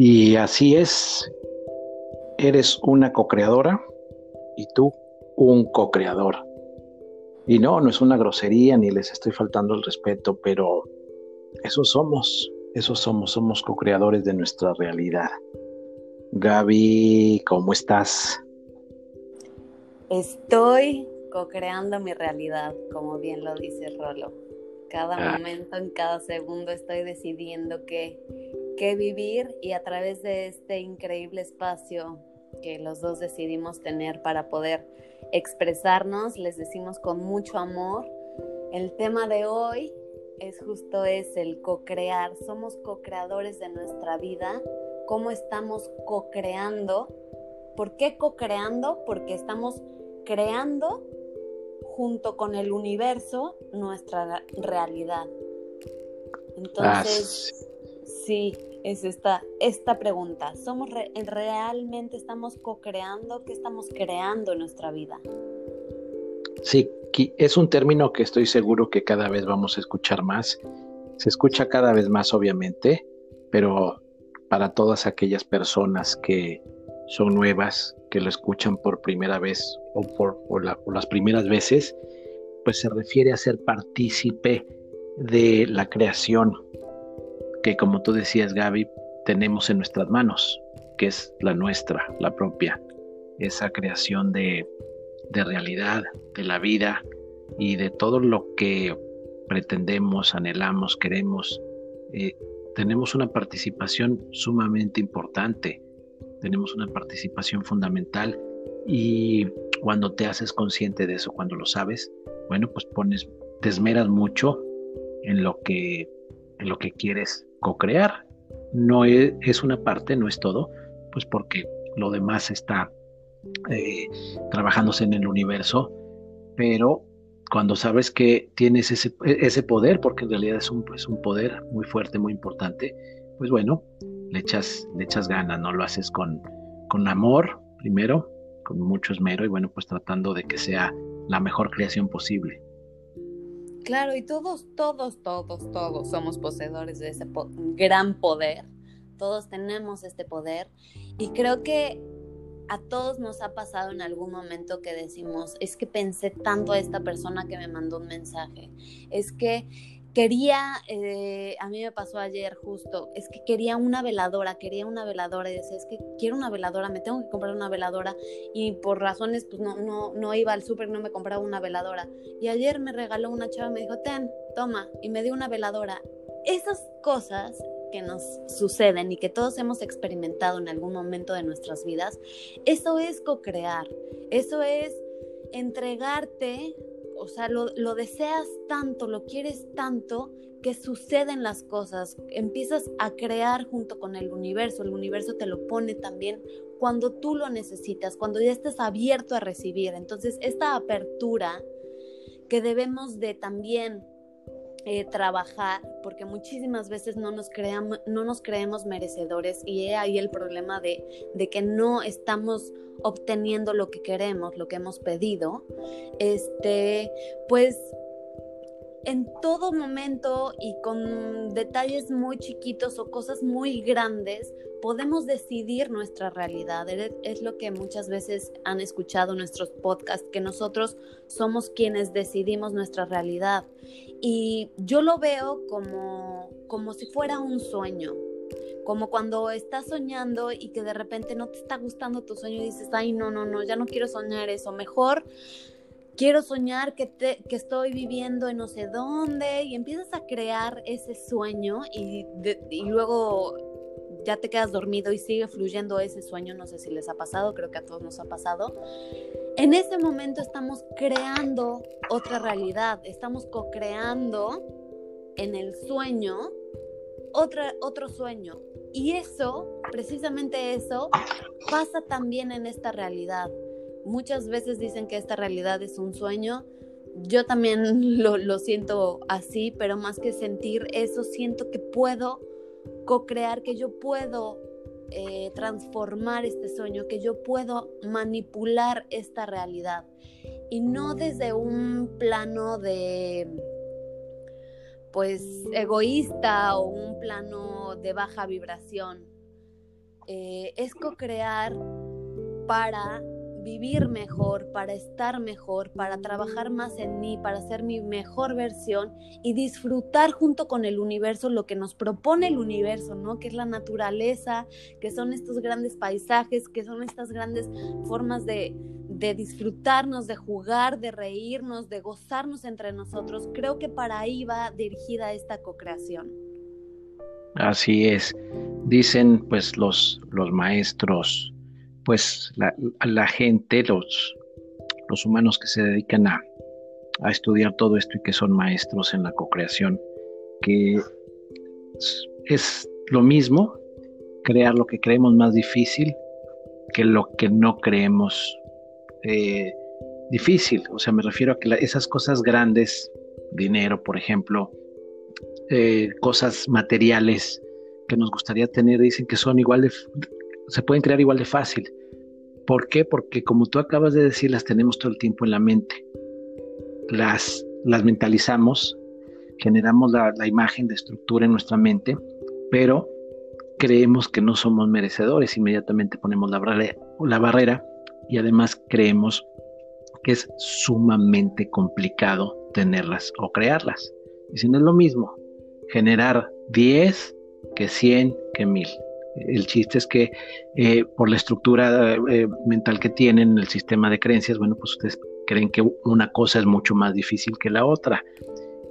Y así es, eres una co-creadora y tú un co-creador. Y no, no es una grosería ni les estoy faltando el respeto, pero eso somos, eso somos, somos co-creadores de nuestra realidad. Gaby, ¿cómo estás? Estoy co-creando mi realidad, como bien lo dice Rolo. Cada ah. momento, en cada segundo estoy decidiendo qué, qué vivir y a través de este increíble espacio que los dos decidimos tener para poder expresarnos, les decimos con mucho amor. El tema de hoy es justo es el co-crear. Somos co-creadores de nuestra vida. ¿Cómo estamos co-creando? ¿Por qué co-creando? Porque estamos creando junto con el universo nuestra realidad. Entonces, sí, es esta, esta pregunta. ¿Somos realmente estamos co-creando? ¿Qué estamos creando en nuestra vida? Sí, es un término que estoy seguro que cada vez vamos a escuchar más. Se escucha cada vez más, obviamente, pero para todas aquellas personas que son nuevas, que lo escuchan por primera vez o por, las primeras veces, pues se refiere a ser partícipe de la creación que, como tú decías, Gaby, tenemos en nuestras manos, que es la nuestra, la propia, esa creación de, de realidad, de la vida y de todo lo que pretendemos, anhelamos, queremos. Eh, tenemos una participación sumamente importante tenemos una participación fundamental y cuando te haces consciente de eso, cuando lo sabes, bueno, pues pones, te esmeras mucho en lo que, en lo que quieres co-crear. No es, una parte, no es todo, pues porque lo demás está eh, trabajándose en el universo, pero cuando sabes que tienes ese, ese poder, porque en realidad es un, un poder muy fuerte, muy importante, pues bueno, le echas, le echas ganas, ¿no? Lo haces con, con amor, primero, con mucho esmero y bueno, pues tratando de que sea la mejor creación posible. Claro, y todos, todos, todos, todos somos poseedores de ese gran poder. Todos tenemos este poder. Y creo que a todos nos ha pasado en algún momento que decimos, es que pensé tanto a esta persona que me mandó un mensaje. Es que quería, eh, a mí me pasó ayer justo, es que quería una veladora, quería una veladora y decía, es que quiero una veladora, me tengo que comprar una veladora y por razones pues no, no, no iba al súper, no me compraba una veladora. Y ayer me regaló una chava, me dijo, ten, toma, y me dio una veladora. Esas cosas que nos suceden y que todos hemos experimentado en algún momento de nuestras vidas, eso es co-crear, eso es entregarte o sea, lo, deseas tanto, lo quieres tanto, que suceden las cosas, empiezas a crear junto con el universo, el universo te lo pone también cuando tú lo necesitas, cuando ya estés abierto a recibir. Entonces, esta apertura que debemos de también eh, trabajar, porque muchísimas veces no nos, creamos, no nos creemos merecedores y ahí el problema de, de que no estamos obteniendo lo que queremos, lo que hemos pedido, este, pues en todo momento y con detalles muy chiquitos o cosas muy grandes, podemos decidir nuestra realidad. Es lo que muchas veces han escuchado nuestros podcasts, que nosotros somos quienes decidimos nuestra realidad. Y yo lo veo como, como si fuera un sueño como cuando estás soñando y que de repente no te está gustando tu sueño y dices, ay, no, no, no, ya no quiero soñar eso, mejor quiero soñar que, te, que estoy viviendo en no sé dónde y empiezas a crear ese sueño y, y luego ya te quedas dormido y sigue fluyendo ese sueño, no sé si les ha pasado, creo que a todos nos ha pasado. En ese momento estamos creando otra realidad, estamos co-creando en el sueño otra, otro sueño, y eso, precisamente eso, pasa también en esta realidad. Muchas veces dicen que esta realidad es un sueño. Yo también lo, siento así, pero más que sentir eso, siento que puedo co-crear, que yo puedo eh, transformar este sueño, que yo puedo manipular esta realidad. Y no desde un plano de pues egoísta o un plano de baja vibración, eh, es co-crear para vivir mejor, para estar mejor, para trabajar más en mí, para ser mi mejor versión y disfrutar junto con el universo lo que nos propone el universo, ¿no? Que es la naturaleza, que son estos grandes paisajes, que son estas grandes formas de, de disfrutarnos, de jugar, de reírnos, de gozarnos entre nosotros. Creo que para ahí va dirigida esta co-creación. Así es. Dicen pues los, los maestros pues la, la gente, los, los humanos que se dedican a, estudiar todo esto y que son maestros en la co-creación, que es lo mismo crear lo que creemos más difícil que lo que no creemos eh, difícil. O sea, me refiero a que esas cosas grandes, dinero, por ejemplo, eh, cosas materiales que nos gustaría tener, dicen que son igual de, se pueden crear igual de fácil. ¿Por qué? Porque como tú acabas de decir, las tenemos todo el tiempo en la mente. Las, las mentalizamos, generamos la, imagen de estructura en nuestra mente, pero creemos que no somos merecedores. Inmediatamente ponemos la, la barrera y además creemos que es sumamente complicado tenerlas o crearlas. Y si no es lo mismo generar 10 que 100 que 1000. El chiste es que eh, por la estructura eh, mental que tienen, el sistema de creencias, bueno, pues ustedes creen que una cosa es mucho más difícil que la otra,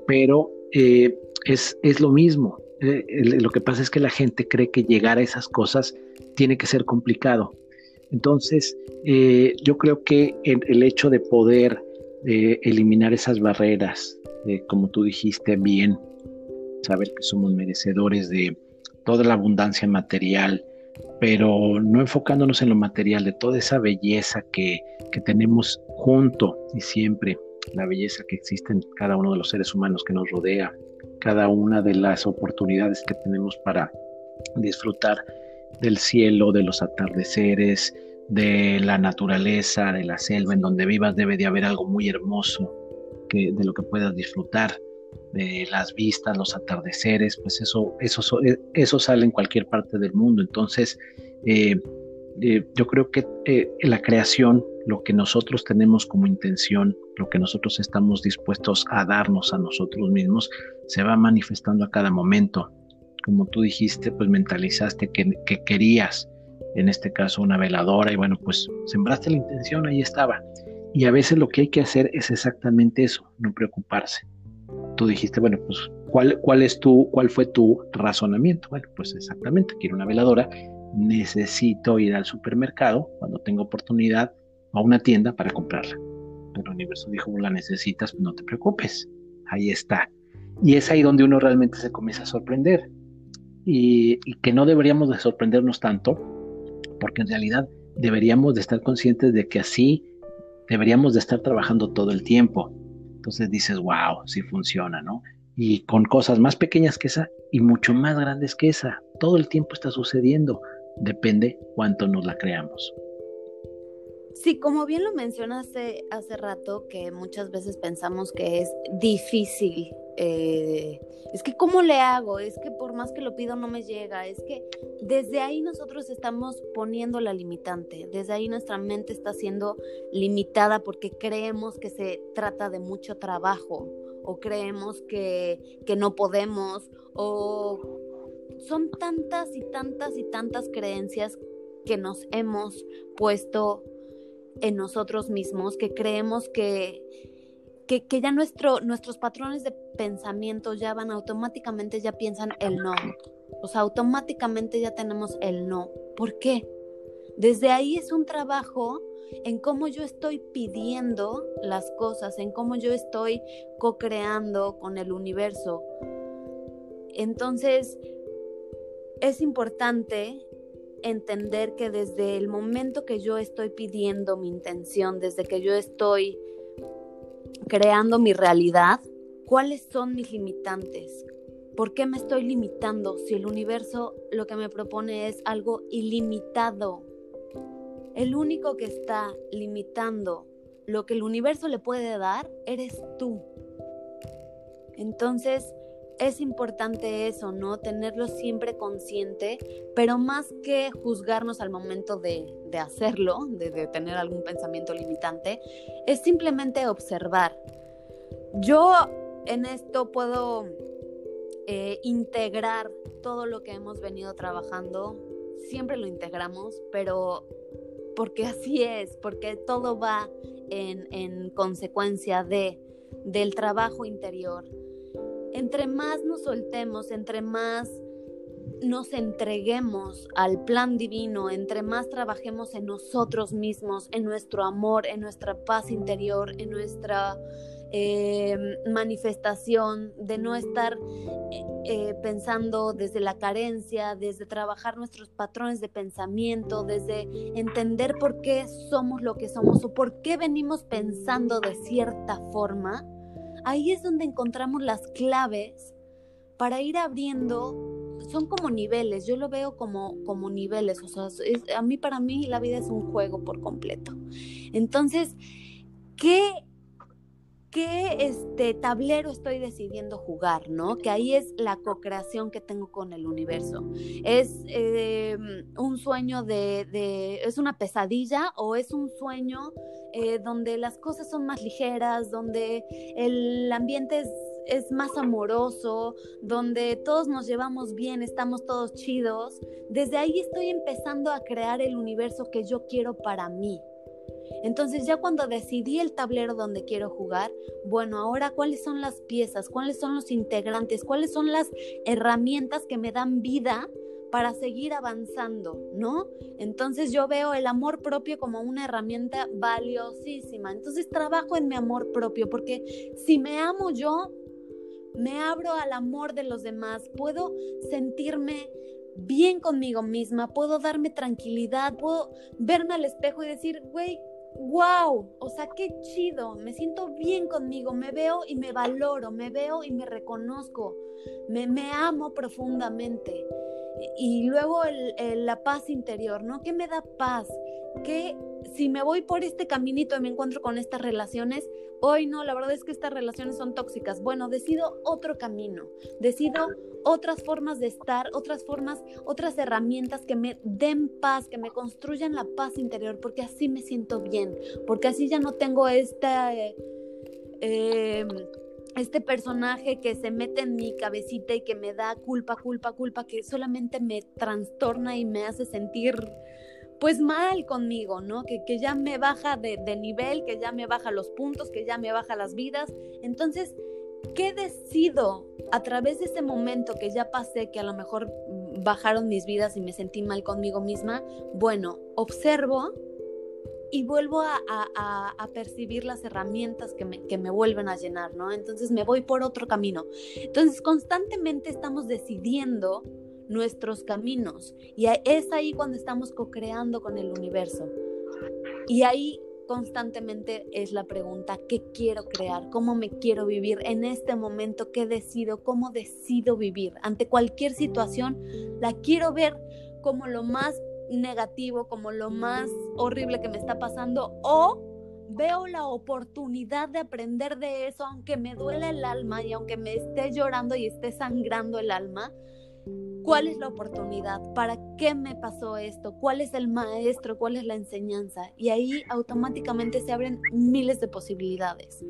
pero eh, es, es, lo mismo. lo que pasa es que la gente cree que llegar a esas cosas tiene que ser complicado. Entonces, yo creo que el, hecho de poder eliminar esas barreras, como tú dijiste bien, saber que somos merecedores de, toda la abundancia material, pero no enfocándonos en lo material, de toda esa belleza que, que tenemos junto y siempre, la belleza que existe en cada uno de los seres humanos que nos rodea, cada una de las oportunidades que tenemos para disfrutar del cielo, de los atardeceres, de la naturaleza, de la selva en donde vivas, debe de haber algo muy hermoso que, de lo que puedas disfrutar las vistas, los atardeceres, pues eso, eso, eh, eso sale en cualquier parte del mundo. Entonces, eh, eh, yo creo que la creación, lo que nosotros tenemos como intención, lo que nosotros estamos dispuestos a darnos a nosotros mismos, se va manifestando a cada momento. Como tú dijiste, pues mentalizaste que, que querías, en este caso, una veladora, y bueno, pues sembraste la intención, ahí estaba. Y a veces lo que hay que hacer es exactamente eso, no preocuparse tú dijiste, bueno, pues, ¿cuál, es tu, ¿cuál fue tu razonamiento? Bueno, pues exactamente, quiero una veladora, necesito ir al supermercado cuando tengo oportunidad a una tienda para comprarla. El universo dijo, la necesitas, no te preocupes, ahí está. Y es ahí donde uno realmente se comienza a sorprender. Y, y, que no deberíamos de sorprendernos tanto, porque en realidad deberíamos de estar conscientes de que así deberíamos de estar trabajando todo el tiempo. Entonces dices, wow, sí funciona, ¿no? Y con cosas más pequeñas que esa y mucho más grandes que esa. Todo el tiempo está sucediendo. Depende cuánto nos la creamos. Sí, como bien lo mencionaste hace rato, que muchas veces pensamos que es difícil. Eh, es que, ¿cómo le hago? Es que por más que lo pido no me llega. Es que desde ahí nosotros estamos poniendo la limitante. Desde ahí nuestra mente está siendo limitada porque creemos que se trata de mucho trabajo o creemos que, que no podemos o son tantas y tantas y tantas creencias que nos hemos puesto en nosotros mismos, que creemos que, que, ya nuestro, nuestros patrones de pensamiento ya van automáticamente, ya piensan el no. O sea, automáticamente ya tenemos el no. ¿Por qué? Desde ahí es un trabajo en cómo yo estoy pidiendo las cosas, en cómo yo estoy co-creando con el universo. Entonces, es importante entender que desde el momento que yo estoy pidiendo mi intención, desde que yo estoy creando mi realidad, ¿cuáles son mis limitantes? ¿Por qué me estoy limitando si el universo lo que me propone es algo ilimitado? El único que está limitando lo que el universo le puede dar eres tú. Entonces, es importante eso, ¿no? Tenerlo siempre consciente, pero más que juzgarnos al momento de, hacerlo, de, tener algún pensamiento limitante, es simplemente observar. Yo en esto puedo eh, integrar todo lo que hemos venido trabajando, siempre lo integramos, pero porque así es, porque todo va en, en consecuencia de, del trabajo interior entre más nos soltemos, entre más nos entreguemos al plan divino, entre más trabajemos en nosotros mismos, en nuestro amor, en nuestra paz interior, en nuestra em, manifestación, de no estar eh, eh, pensando desde la carencia, desde trabajar nuestros patrones de pensamiento, desde entender por qué somos lo que somos o por qué venimos pensando de cierta forma ahí es donde encontramos las claves para ir abriendo, son como niveles, yo lo veo como, como niveles, o sea, a mí para mí la vida es un juego por completo. Entonces, ¿qué qué este tablero estoy decidiendo jugar, ¿no? Que ahí es la co-creación que tengo con el universo. Es em, un sueño de, es una pesadilla o es un sueño eh, donde las cosas son más ligeras, donde el ambiente es, es más amoroso, donde todos nos llevamos bien, estamos todos chidos. Desde ahí estoy empezando a crear el universo que yo quiero para mí. Entonces ya cuando decidí el tablero donde quiero jugar, bueno, ahora cuáles son las piezas, cuáles son los integrantes, cuáles son las herramientas que me dan vida para seguir avanzando, ¿no? Entonces yo veo el amor propio como una herramienta valiosísima. Entonces trabajo en mi amor propio porque si me amo yo, me abro al amor de los demás, puedo sentirme bien conmigo misma, puedo darme tranquilidad, puedo verme al espejo y decir, güey, wow, o sea, qué chido, me siento bien conmigo, me veo y me valoro, me veo y me reconozco, me, me amo profundamente. Y luego la paz interior, ¿no? ¿Qué me da paz? ¿Qué, si me voy por este caminito y me encuentro con estas relaciones, hoy no, la verdad es que estas relaciones son tóxicas. Bueno, decido otro camino, decido otras formas de estar, otras formas, otras herramientas que me den paz, que me construyan la paz interior, porque así me siento bien, porque así ya no tengo esta... Eh, este personaje que se mete en mi cabecita y que me da culpa, culpa, culpa, que solamente me trastorna y me hace sentir pues mal conmigo, ¿no? Que, que ya me baja de, de, nivel, que ya me baja los puntos, que ya me baja las vidas. Entonces, ¿qué decido a través de ese momento que ya pasé, que a lo mejor bajaron mis vidas y me sentí mal conmigo misma? Bueno, observo y vuelvo a, a, a, percibir las herramientas que me, que me, vuelven a llenar, ¿no? Entonces me voy por otro camino. Entonces constantemente estamos decidiendo nuestros caminos y es ahí cuando estamos co-creando con el universo. Y ahí constantemente es la pregunta, ¿qué quiero crear? ¿Cómo me quiero vivir en este momento? ¿Qué decido? ¿Cómo decido vivir? Ante cualquier situación, la quiero ver como lo más negativo, como lo más horrible que me está pasando o veo la oportunidad de aprender de eso, aunque me duele el alma y aunque me esté llorando y esté sangrando el alma, ¿Cuál es la oportunidad? ¿Para qué me pasó esto? ¿Cuál es el maestro? ¿Cuál es la enseñanza? Y ahí automáticamente se abren miles de posibilidades.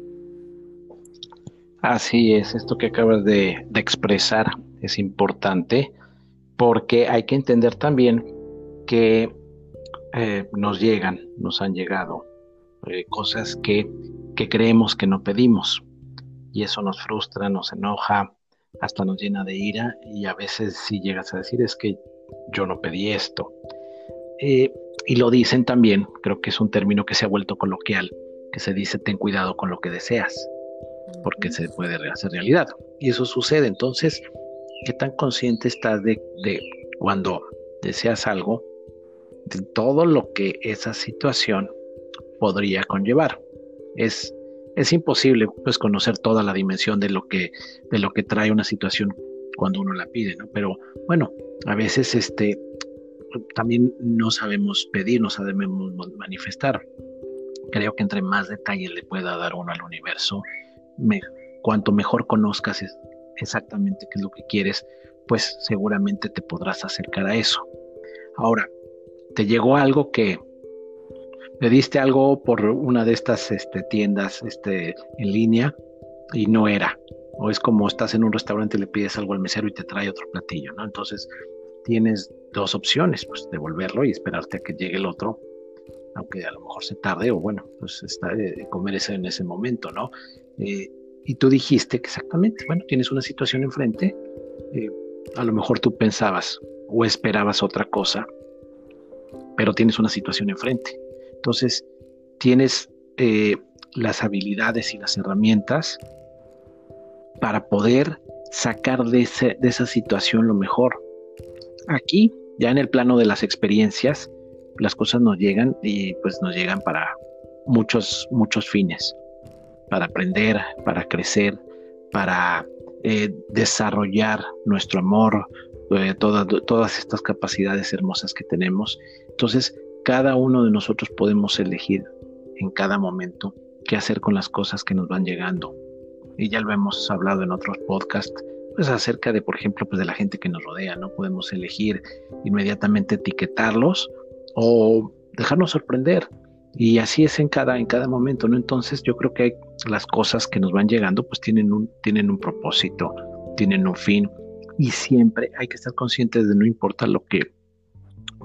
Así es, esto que acabas de, expresar es importante porque hay que entender también que eh, nos llegan, nos han llegado eh, cosas que, que creemos que no pedimos y eso nos frustra, nos enoja, hasta nos llena de ira y a veces si llegas a decir es que yo no pedí esto. Eh, y lo dicen también, creo que es un término que se ha vuelto coloquial, que se dice ten cuidado con lo que deseas, porque se puede hacer realidad. Y eso sucede. Entonces, ¿qué tan consciente estás de, de cuando deseas algo, de todo lo que esa situación podría conllevar? Es es imposible pues conocer toda la dimensión de lo que de lo que trae una situación cuando uno la pide, ¿no? Pero bueno, a veces este también no sabemos pedir, no sabemos manifestar. Creo que entre más detalles le pueda dar uno al universo, cuanto mejor conozcas exactamente qué es lo que quieres, pues seguramente te podrás acercar a eso. Ahora, te llegó algo que pediste algo por una de estas este, tiendas este, en línea y no era. O es como estás en un restaurante y le pides algo al mesero y te trae otro platillo, ¿no? Entonces tienes dos opciones, pues devolverlo y esperarte a que llegue el otro, aunque a lo mejor se tarde o bueno, pues está comer ese en ese momento, ¿no? Eh, y tú dijiste que exactamente, bueno, tienes una situación enfrente, eh, a lo mejor tú pensabas o esperabas otra cosa, pero tienes una situación enfrente. Entonces, tienes eh, las habilidades y las herramientas para poder sacar de, de esa situación lo mejor. Aquí, ya en el plano de las experiencias, las cosas nos llegan y pues nos llegan para muchos, muchos fines, para aprender, para crecer, para eh, desarrollar nuestro amor, eh, todas estas capacidades hermosas que tenemos. Entonces, cada uno de nosotros podemos elegir en cada momento qué hacer con las cosas que nos van llegando. Y ya lo hemos hablado en otros podcasts, pues acerca de, por ejemplo, pues de la gente que nos rodea, ¿no? Podemos elegir inmediatamente etiquetarlos o dejarnos sorprender. Y así es en cada, en cada momento, ¿no? Entonces yo creo que las cosas que nos van llegando pues tienen un, tienen un propósito, tienen un fin y siempre hay que estar conscientes de no importa lo que,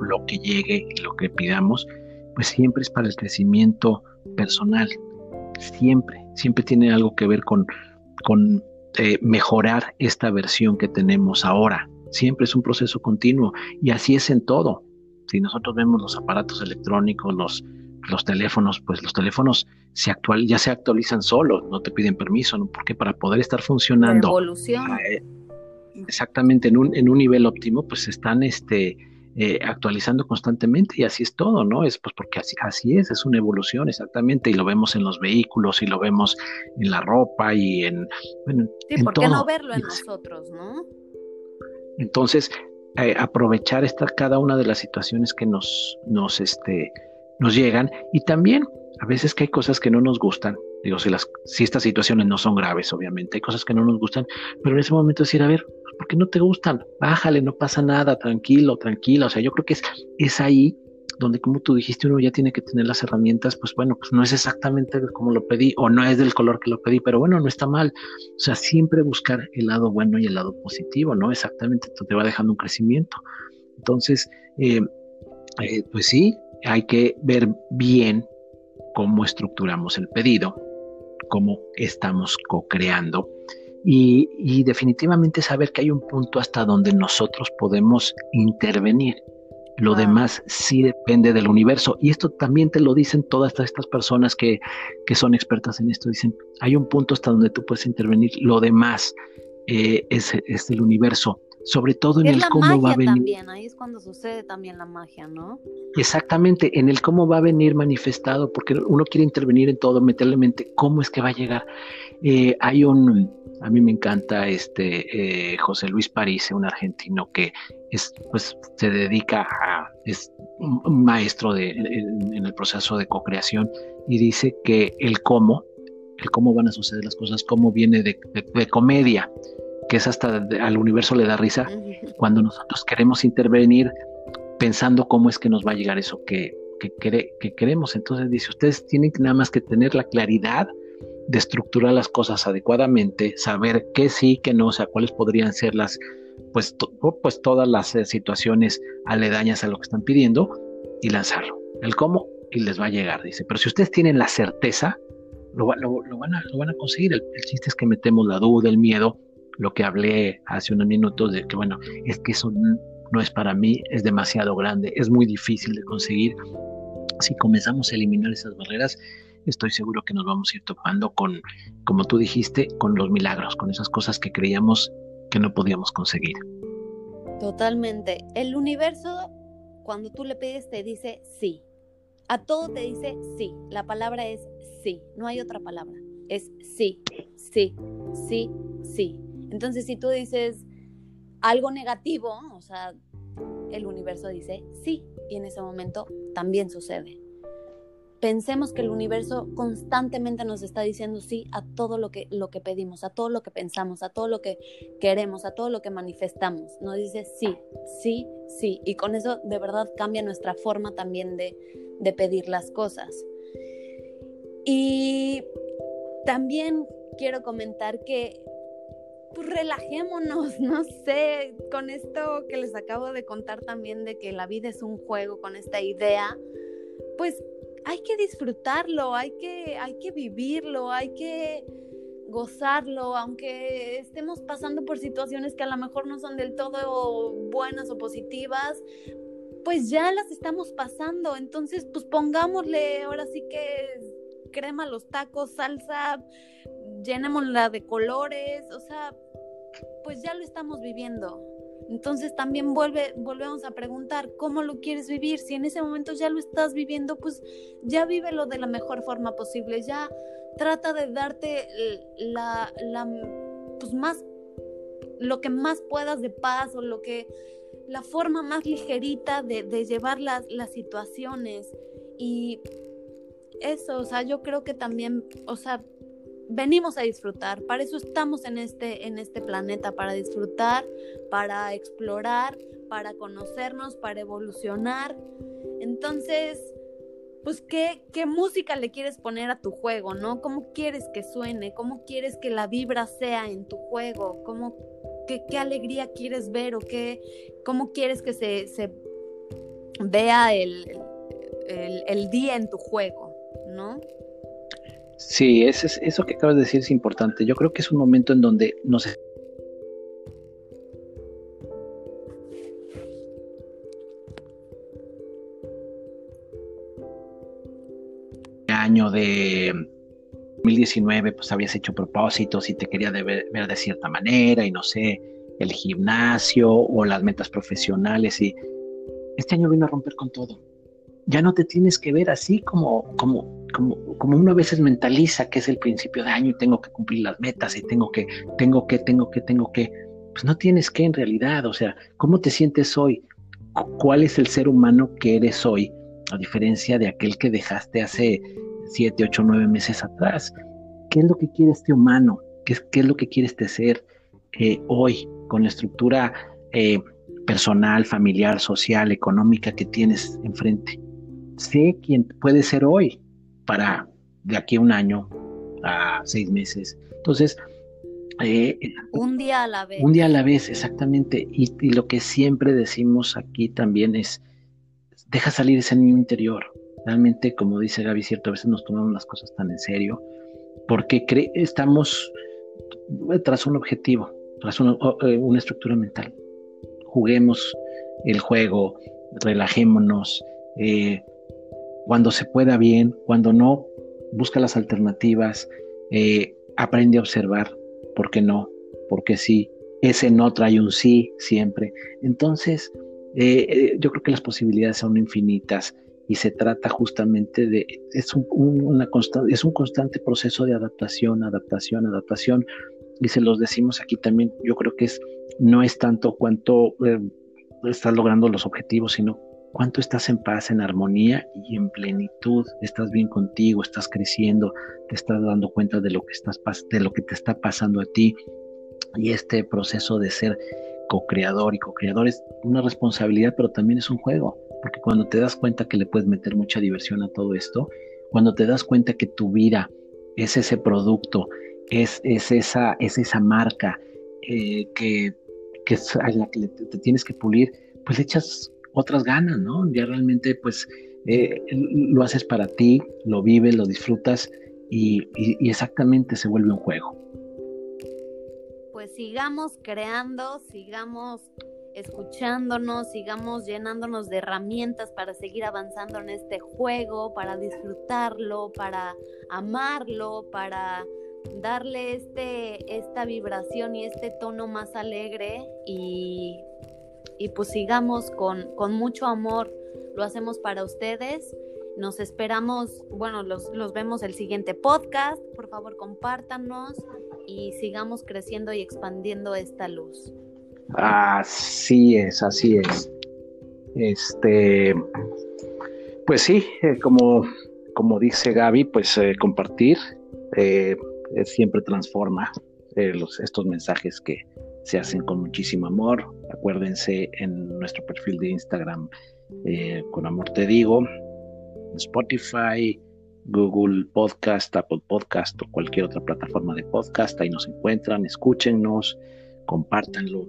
lo que llegue y lo que pidamos, pues siempre es para el crecimiento personal, siempre, siempre tiene algo que ver con, con eh, mejorar esta versión que tenemos ahora. Siempre es un proceso continuo y así es en todo. Si nosotros vemos los aparatos electrónicos, los, los teléfonos, pues los teléfonos se actual, ya se actualizan solos, no te piden permiso, ¿no? porque para poder estar funcionando. evolución. Eh, exactamente en un, en un nivel óptimo, pues están este, eh, actualizando constantemente y así es todo, ¿no? Es pues porque así, así es, es una evolución exactamente y lo vemos en los vehículos y lo vemos en la ropa y en... Bueno, sí, ¿por qué no verlo en nosotros, no? Entonces, eh, aprovechar esta, cada una de las situaciones que nos, nos, este, nos llegan y también a veces que hay cosas que no nos gustan, digo, si, las, si estas situaciones no son graves, obviamente, hay cosas que no nos gustan, pero en ese momento decir, a ver, ¿por qué no te gustan? Bájale, no pasa nada, tranquilo, tranquila. O sea, yo creo que es, es ahí donde, como tú dijiste, uno ya tiene que tener las herramientas, pues bueno, pues no es exactamente como lo pedí o no es del color que lo pedí, pero bueno, no está mal. O sea, siempre buscar el lado bueno y el lado positivo, ¿no? Exactamente, esto te va dejando un crecimiento. Entonces, eh, eh, pues sí, hay que ver bien cómo estructuramos el pedido, cómo estamos co-creando y, definitivamente saber que hay un punto hasta donde nosotros podemos intervenir. Lo demás sí depende del universo. Y esto también te lo dicen todas estas personas que, que son expertas en esto. Dicen, hay un punto hasta donde tú puedes intervenir. Lo demás eh, es, es el universo sobre todo en el cómo va a venir. También, ahí es cuando sucede también la magia, ¿no? Exactamente, en el cómo va a venir manifestado, porque uno quiere intervenir en todo, meterle mente cómo es que va a llegar. Eh, hay un, a mí me encanta este eh, José Luis París, un argentino que es, pues, se dedica a, es un maestro de, en, el proceso de co-creación y dice que el cómo, el cómo van a suceder las cosas, cómo viene de, de comedia que es hasta al universo le da risa cuando nosotros queremos intervenir pensando cómo es que nos va a llegar eso que, que, queremos. Entonces dice, ustedes tienen nada más que tener la claridad de estructurar las cosas adecuadamente, saber qué sí, qué no, o sea, cuáles podrían ser las, pues, pues todas las eh, situaciones aledañas a lo que están pidiendo y lanzarlo. El cómo y les va a llegar, dice. Pero si ustedes tienen la certeza, lo, van, a, lo van a conseguir. El, el, chiste es que metemos la duda, el miedo lo que hablé hace unos minutos de que, bueno, es que eso no es para mí, es demasiado grande, es muy difícil de conseguir. Si comenzamos a eliminar esas barreras, estoy seguro que nos vamos a ir topando con, como tú dijiste, con los milagros, con esas cosas que creíamos que no podíamos conseguir. Totalmente. El universo, cuando tú le pides, te dice sí. A todo te dice sí. La palabra es sí. No hay otra palabra. Es sí, sí, sí, sí. Entonces, si tú dices algo negativo, o sea, el universo dice sí, y en ese momento también sucede. Pensemos que el universo constantemente nos está diciendo sí a todo lo que, lo que pedimos, a todo lo que pensamos, a todo lo que queremos, a todo lo que manifestamos. Nos dice sí, sí, sí. Y con eso de verdad cambia nuestra forma también de, de pedir las cosas. Y también quiero comentar que pues relajémonos, no sé, con esto que les acabo de contar también de que la vida es un juego, con esta idea, pues hay que disfrutarlo, hay que, hay que vivirlo, hay que gozarlo, aunque estemos pasando por situaciones que a lo mejor no son del todo buenas o positivas, pues ya las estamos pasando, entonces pues pongámosle ahora sí que crema los tacos, salsa, llenémosla de colores, o sea, pues ya lo estamos viviendo. Entonces también vuelve, volvemos a preguntar, ¿cómo lo quieres vivir? Si en ese momento ya lo estás viviendo, pues ya vívelo de la mejor forma posible, ya trata de darte la, la pues más, lo que más puedas de paz o lo que, la forma más ligerita de, de llevar las, las situaciones. Y eso, o sea, yo creo que también, o sea, venimos a disfrutar, para eso estamos en este, en este planeta, para disfrutar, para explorar, para conocernos, para evolucionar. Entonces, pues, ¿qué, ¿qué música le quieres poner a tu juego, no? ¿Cómo quieres que suene? ¿Cómo quieres que la vibra sea en tu juego? ¿Cómo, qué, qué alegría quieres ver o qué, cómo quieres que se, se vea el, el, el día en tu juego, ¿no? Sí, es, eso que acabas de decir es importante. Yo creo que es un momento en donde nos año de 2019 pues habías hecho propósitos y te quería ver, ver, de cierta manera y no sé, el gimnasio o las metas profesionales y este año vino a romper con todo. Ya no te tienes que ver así como, como, como, como uno a veces mentaliza que es el principio de año y tengo que cumplir las metas y tengo que, tengo que, tengo que, tengo que, pues no tienes que en realidad, o sea, ¿cómo te sientes hoy? ¿Cuál es el ser humano que eres hoy? A diferencia de aquel que dejaste hace siete, ocho, nueve meses atrás. ¿Qué es lo que quiere este humano? ¿Qué es, qué es lo que quiere este ser eh, hoy con la estructura eh, personal, familiar, social, económica que tienes enfrente? Sé quién puede ser hoy, para de aquí a un año, a seis meses. Entonces, eh, un día a la vez. Un día a la vez, exactamente. Y, y, lo que siempre decimos aquí también es, deja salir ese niño interior. Realmente, como dice Gaby, cierto, a veces nos tomamos las cosas tan en serio, porque estamos tras un objetivo, tras una, eh, una estructura mental. Juguemos el juego, relajémonos, eh, cuando se pueda bien, cuando no, busca las alternativas, eh, aprende a observar, ¿por qué no? ¿Por qué sí? Ese no trae un sí siempre. Entonces, eh, eh, yo creo que las posibilidades son infinitas y se trata justamente de, es un, es un constante proceso de adaptación, adaptación, adaptación, y se los decimos aquí también, yo creo que es, no es tanto cuánto eh, estás logrando los objetivos, sino cuánto estás en paz, en armonía y en plenitud, estás bien contigo, estás creciendo, te estás dando cuenta de lo que estás de lo que te está pasando a ti. Y este proceso de ser co-creador y co-creador es una responsabilidad, pero también es un juego, porque cuando te das cuenta que le puedes meter mucha diversión a todo esto, cuando te das cuenta que tu vida es ese producto, es, es, esa, es esa marca eh, que, que a la que te, te tienes que pulir, pues le echas otras ganas, ¿no? Ya realmente pues eh, lo haces para ti, lo vives, lo disfrutas y, exactamente se vuelve un juego. Pues sigamos creando, sigamos escuchándonos, sigamos llenándonos de herramientas para seguir avanzando en este juego, para disfrutarlo, para amarlo, para darle este, esta vibración y este tono más alegre y y pues sigamos con, con mucho amor. Lo hacemos para ustedes. Nos esperamos, bueno, los, los vemos el siguiente podcast. Por favor, compártanos y sigamos creciendo y expandiendo esta luz. Así es, así es. Este, pues sí, eh, como como dice Gaby, pues eh, compartir eh, siempre transforma estos mensajes que se hacen con muchísimo amor. Acuérdense en nuestro perfil de Instagram, con amor te digo, Spotify, Google Podcast, Apple Podcast o cualquier otra plataforma de podcast. Ahí nos encuentran, escúchenos, compártanlo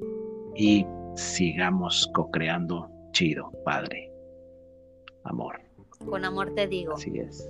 y sigamos co-creando chido, padre. Amor. Con amor te digo. Así es.